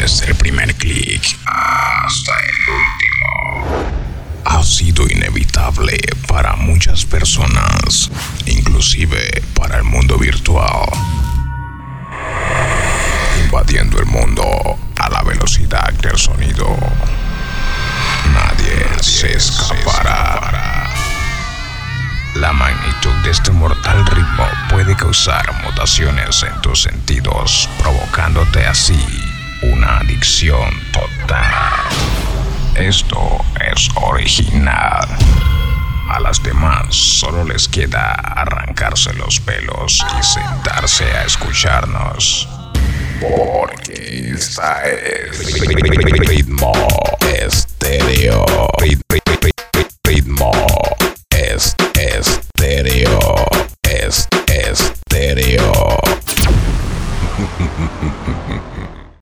desde el primer clic hasta el último ha sido inevitable para muchas personas, inclusive para el mundo virtual, invadiendo el mundo a la velocidad del sonido. Nadie, se escapará. La magnitud de este mortal ritmo puede causar mutaciones en tus sentidos, provocándote así una adicción total. Esto es original. A las demás solo les queda arrancarse los pelos y sentarse a escucharnos. Porque esta es ritmo estéreo. Ritmo es estéreo. Es estéreo.